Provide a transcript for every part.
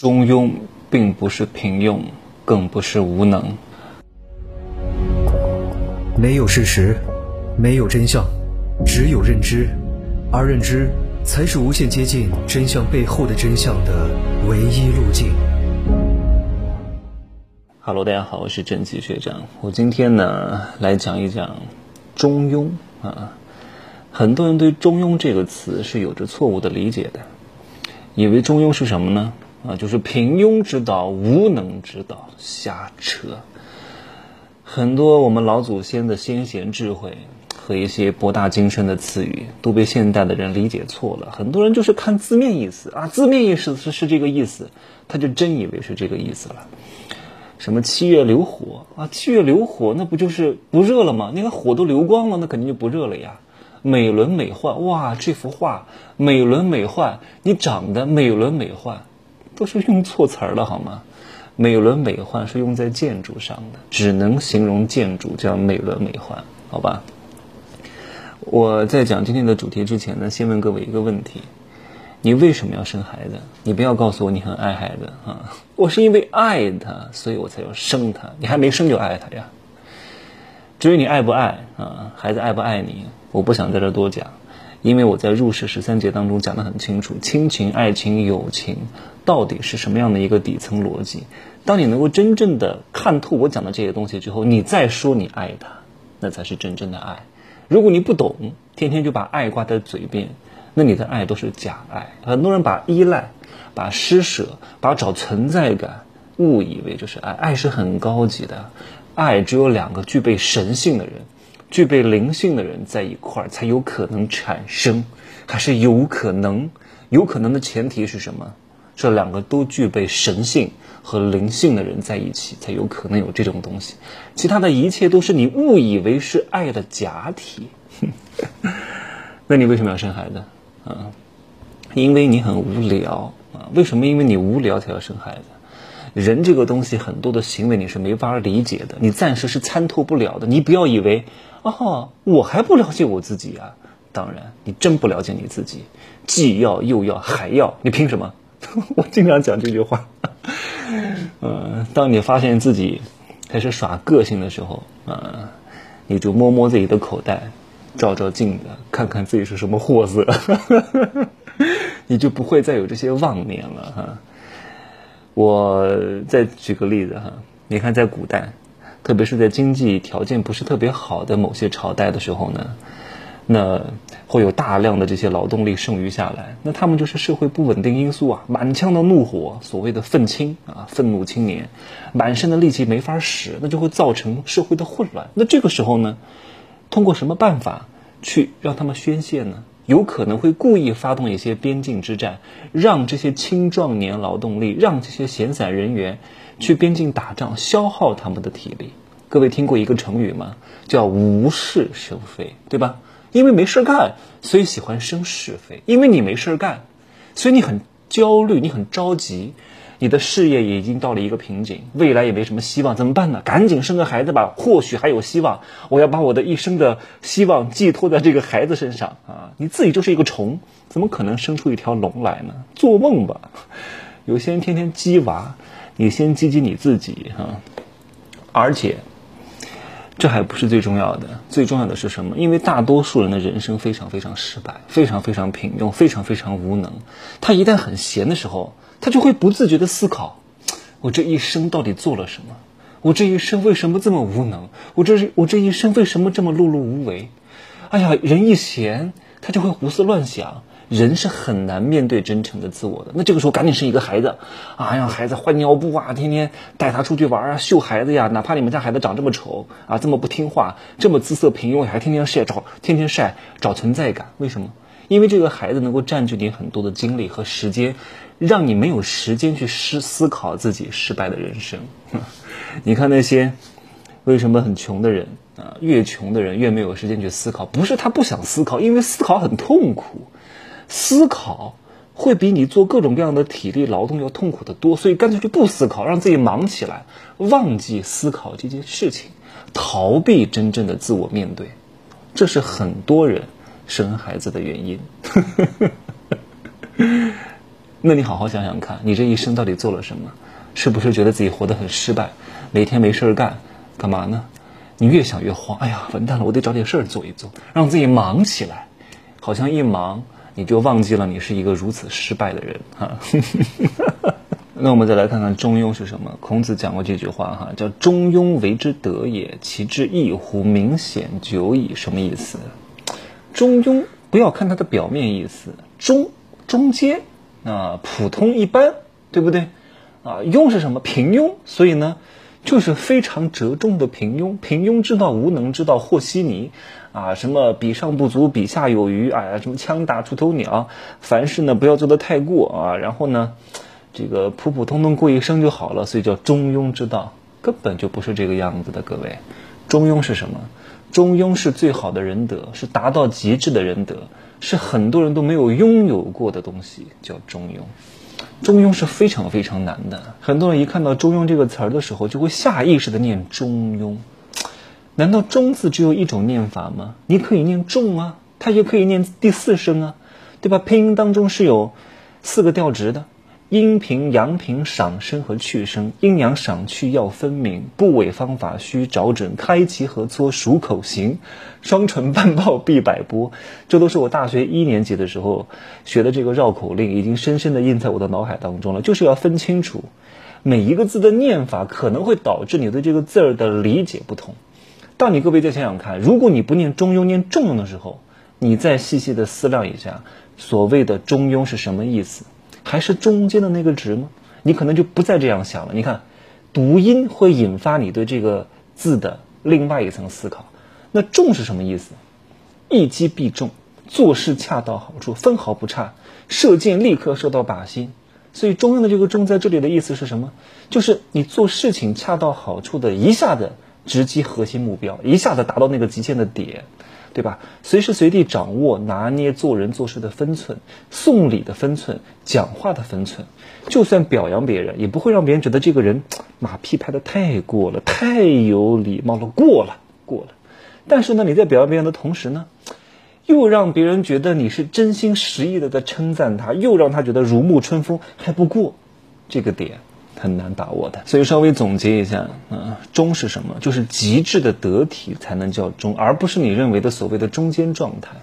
中庸并不是平庸，更不是无能。没有事实，没有真相，只有认知，而认知才是无限接近真相背后的真相的唯一路径。Hello，大家好，我是正气学长。我今天呢来讲一讲中庸啊。很多人对中庸这个词是有着错误的理解的，以为中庸是什么呢？啊，就是平庸之道、无能之道，瞎扯。很多我们老祖先的先贤智慧和一些博大精深的词语，都被现代的人理解错了。很多人就是看字面意思啊，字面意思是是这个意思，他就真以为是这个意思了。什么七月流火啊？七月流火，那不就是不热了吗？那个火都流光了，那肯定就不热了呀。美轮美奂，哇，这幅画美轮美奂，你长得美轮美奂。都是用错词儿了好吗？美轮美奂是用在建筑上的，只能形容建筑叫美轮美奂，好吧？我在讲今天的主题之前呢，先问各位一个问题：你为什么要生孩子？你不要告诉我你很爱孩子啊！我是因为爱他，所以我才要生他。你还没生就爱他呀？至于你爱不爱啊，孩子爱不爱你，我不想在这多讲。因为我在入世十三节当中讲得很清楚，亲情、爱情、友情到底是什么样的一个底层逻辑？当你能够真正的看透我讲的这些东西之后，你再说你爱他，那才是真正的爱。如果你不懂，天天就把爱挂在嘴边，那你的爱都是假爱。很多人把依赖、把施舍、把找存在感误以为就是爱，爱是很高级的，爱只有两个具备神性的人。具备灵性的人在一块儿才有可能产生，还是有可能？有可能的前提是什么？这两个都具备神性和灵性的人在一起才有可能有这种东西。其他的一切都是你误以为是爱的假体。那你为什么要生孩子？啊，因为你很无聊啊。为什么？因为你无聊才要生孩子。人这个东西，很多的行为你是没法理解的，你暂时是参透不了的。你不要以为。哦，我还不了解我自己啊！当然，你真不了解你自己，既要又要还要，你凭什么？我经常讲这句话。嗯，当你发现自己开始耍个性的时候，嗯，你就摸摸自己的口袋，照照镜子，看看自己是什么货色，你就不会再有这些妄念了哈。我再举个例子哈，你看在古代。特别是在经济条件不是特别好的某些朝代的时候呢，那会有大量的这些劳动力剩余下来，那他们就是社会不稳定因素啊，满腔的怒火，所谓的愤青啊，愤怒青年，满身的力气没法使，那就会造成社会的混乱。那这个时候呢，通过什么办法去让他们宣泄呢？有可能会故意发动一些边境之战，让这些青壮年劳动力，让这些闲散人员。去边境打仗，消耗他们的体力。各位听过一个成语吗？叫无事生非，对吧？因为没事干，所以喜欢生是非。因为你没事干，所以你很焦虑，你很着急，你的事业也已经到了一个瓶颈，未来也没什么希望，怎么办呢？赶紧生个孩子吧，或许还有希望。我要把我的一生的希望寄托在这个孩子身上啊！你自己就是一个虫，怎么可能生出一条龙来呢？做梦吧！有些人天天鸡娃。你先积极你自己哈，而且这还不是最重要的，最重要的是什么？因为大多数人的人生非常非常失败，非常非常平庸，非常非常无能。他一旦很闲的时候，他就会不自觉的思考：我这一生到底做了什么？我这一生为什么这么无能？我这我这一生为什么这么碌碌无为？哎呀，人一闲，他就会胡思乱想。人是很难面对真诚的自我的，那这个时候赶紧生一个孩子，啊，让孩子换尿布啊，天天带他出去玩啊，秀孩子呀，哪怕你们家孩子长这么丑啊，这么不听话，这么姿色平庸，还天天晒找天天晒找存在感，为什么？因为这个孩子能够占据你很多的精力和时间，让你没有时间去思思考自己失败的人生。你看那些为什么很穷的人啊，越穷的人越没有时间去思考，不是他不想思考，因为思考很痛苦。思考会比你做各种各样的体力劳动要痛苦的多，所以干脆就不思考，让自己忙起来，忘记思考这件事情，逃避真正的自我面对，这是很多人生孩子的原因。那你好好想想看，你这一生到底做了什么？是不是觉得自己活得很失败？每天没事儿干，干嘛呢？你越想越慌，哎呀，完蛋了，我得找点事儿做一做，让自己忙起来。好像一忙，你就忘记了你是一个如此失败的人哈。那我们再来看看中庸是什么？孔子讲过这句话哈，叫“中庸为之德也，其志异乎？明显久矣。”什么意思？中庸不要看它的表面意思，中中间啊，普通一般，对不对？啊，庸是什么？平庸。所以呢，就是非常折中的平庸。平庸之道，无能之道，和稀泥。啊，什么比上不足，比下有余。哎呀，什么枪打出头鸟，凡事呢不要做得太过啊。然后呢？这个普普通通过一生就好了，所以叫中庸之道，根本就不是这个样子的。各位，中庸是什么？中庸是最好的仁德，是达到极致的仁德，是很多人都没有拥有过的东西，叫中庸。中庸是非常非常难的，很多人一看到中庸这个词儿的时候，就会下意识的念中庸。难道中字只有一种念法吗？你可以念重啊，它也可以念第四声啊，对吧？拼音当中是有四个调值的。阴平、阳平、赏声和去声，阴阳赏去要分明，部位方法需找准，开齐合撮数口型，双唇半抱必百波。这都是我大学一年级的时候学的这个绕口令，已经深深的印在我的脑海当中了。就是要分清楚每一个字的念法，可能会导致你对这个字儿的理解不同。当你各位再想想看，如果你不念中庸，念重庸的时候，你再细细的思量一下，所谓的中庸是什么意思？还是中间的那个值吗？你可能就不再这样想了。你看，读音会引发你对这个字的另外一层思考。那重是什么意思？一击必中，做事恰到好处，分毫不差，射箭立刻射到靶心。所以中庸的这个重在这里的意思是什么？就是你做事情恰到好处的，一下子直击核心目标，一下子达到那个极限的点。对吧？随时随地掌握拿捏做人做事的分寸，送礼的分寸，讲话的分寸。就算表扬别人，也不会让别人觉得这个人马屁拍的太过了，太有礼貌了，过了，过了。但是呢，你在表扬别人的同时呢，又让别人觉得你是真心实意的在称赞他，又让他觉得如沐春风，还不过这个点。很难把握的，所以稍微总结一下，嗯，中是什么？就是极致的得体才能叫中，而不是你认为的所谓的中间状态。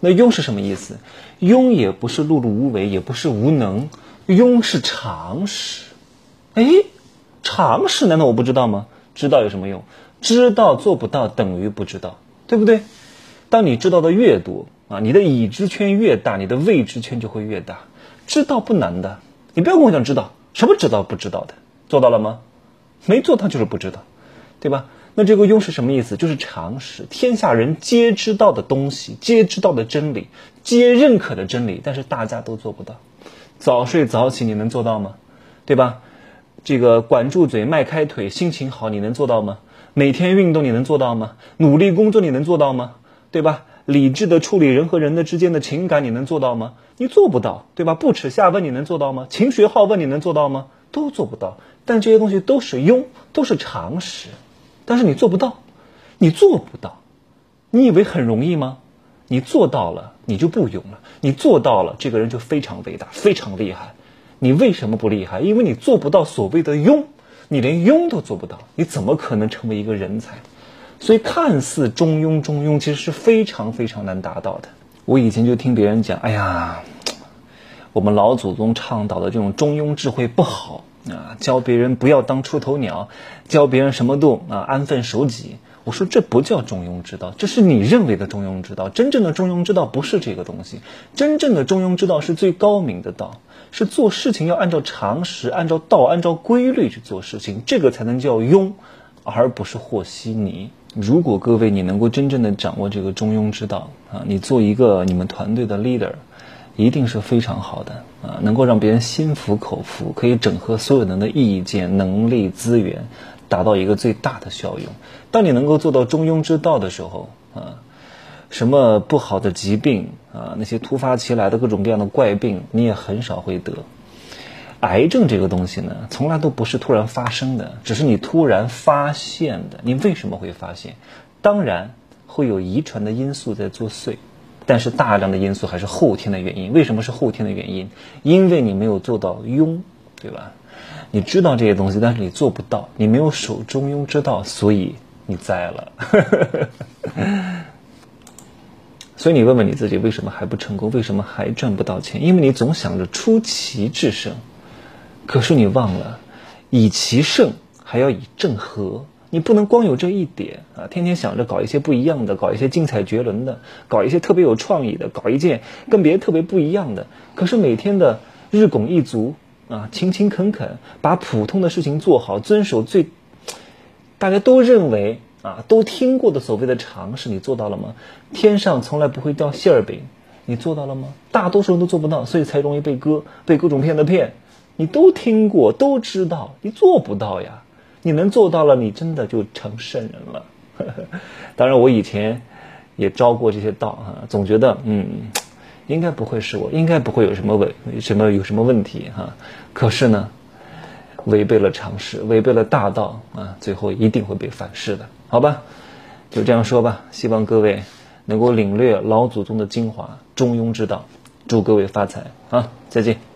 那庸是什么意思？庸也不是碌碌无为，也不是无能，庸是常识。哎，常识难道我不知道吗？知道有什么用？知道做不到等于不知道，对不对？当你知道的越多啊，你的已知圈越大，你的未知圈就会越大。知道不难的，你不要跟我讲知道。什么知道不知道的，做到了吗？没做到就是不知道，对吧？那这个庸是什么意思？就是常识，天下人皆知道的东西，皆知道的真理，皆认可的真理，但是大家都做不到。早睡早起你能做到吗？对吧？这个管住嘴，迈开腿，心情好你能做到吗？每天运动你能做到吗？努力工作你能做到吗？对吧？理智的处理人和人的之间的情感，你能做到吗？你做不到，对吧？不耻下问，你能做到吗？勤学好问，你能做到吗？都做不到。但这些东西都是庸，都是常识。但是你做不到，你做不到。你以为很容易吗？你做到了，你就不庸了。你做到了，这个人就非常伟大，非常厉害。你为什么不厉害？因为你做不到所谓的庸，你连庸都做不到，你怎么可能成为一个人才？所以，看似中庸，中庸其实是非常非常难达到的。我以前就听别人讲，哎呀，我们老祖宗倡导的这种中庸智慧不好啊，教别人不要当出头鸟，教别人什么都啊安分守己。我说这不叫中庸之道，这是你认为的中庸之道。真正的中庸之道不是这个东西，真正的中庸之道是最高明的道，是做事情要按照常识、按照道、按照规律去做事情，这个才能叫庸，而不是和稀泥。如果各位你能够真正的掌握这个中庸之道啊，你做一个你们团队的 leader，一定是非常好的啊，能够让别人心服口服，可以整合所有人的意见、能力、资源，达到一个最大的效用。当你能够做到中庸之道的时候啊，什么不好的疾病啊，那些突发其来的各种各样的怪病，你也很少会得。癌症这个东西呢，从来都不是突然发生的，只是你突然发现的。你为什么会发现？当然会有遗传的因素在作祟，但是大量的因素还是后天的原因。为什么是后天的原因？因为你没有做到庸，对吧？你知道这些东西，但是你做不到，你没有守中庸之道，所以你栽了。所以你问问你自己，为什么还不成功？为什么还赚不到钱？因为你总想着出奇制胜，可是你忘了，以其胜还要以正和。你不能光有这一点啊，天天想着搞一些不一样的，搞一些精彩绝伦的，搞一些特别有创意的，搞一件跟别人特别不一样的。可是每天的日拱一卒啊，勤勤恳恳，把普通的事情做好，遵守最大家都认为啊都听过的所谓的常识，你做到了吗？天上从来不会掉馅儿饼，你做到了吗？大多数人都做不到，所以才容易被割，被各种骗子骗。你都听过，都知道，你做不到呀。你能做到了，你真的就成圣人了。当然，我以前也招过这些道啊，总觉得嗯，应该不会是我，应该不会有什么问什么有什么问题哈。可是呢，违背了常识，违背了大道啊，最后一定会被反噬的，好吧？就这样说吧。希望各位能够领略老祖宗的精华，中庸之道。祝各位发财啊！再见。